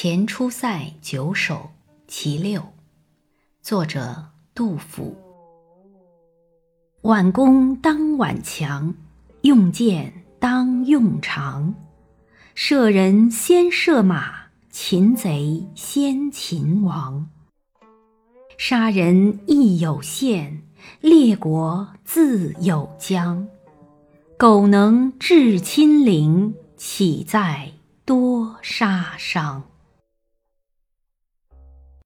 前出塞九首其六作者杜甫。挽弓当挽强用箭当用长。射人先射马擒贼先擒王。杀人亦有限列国自有疆。苟能制侵陵岂在多杀伤？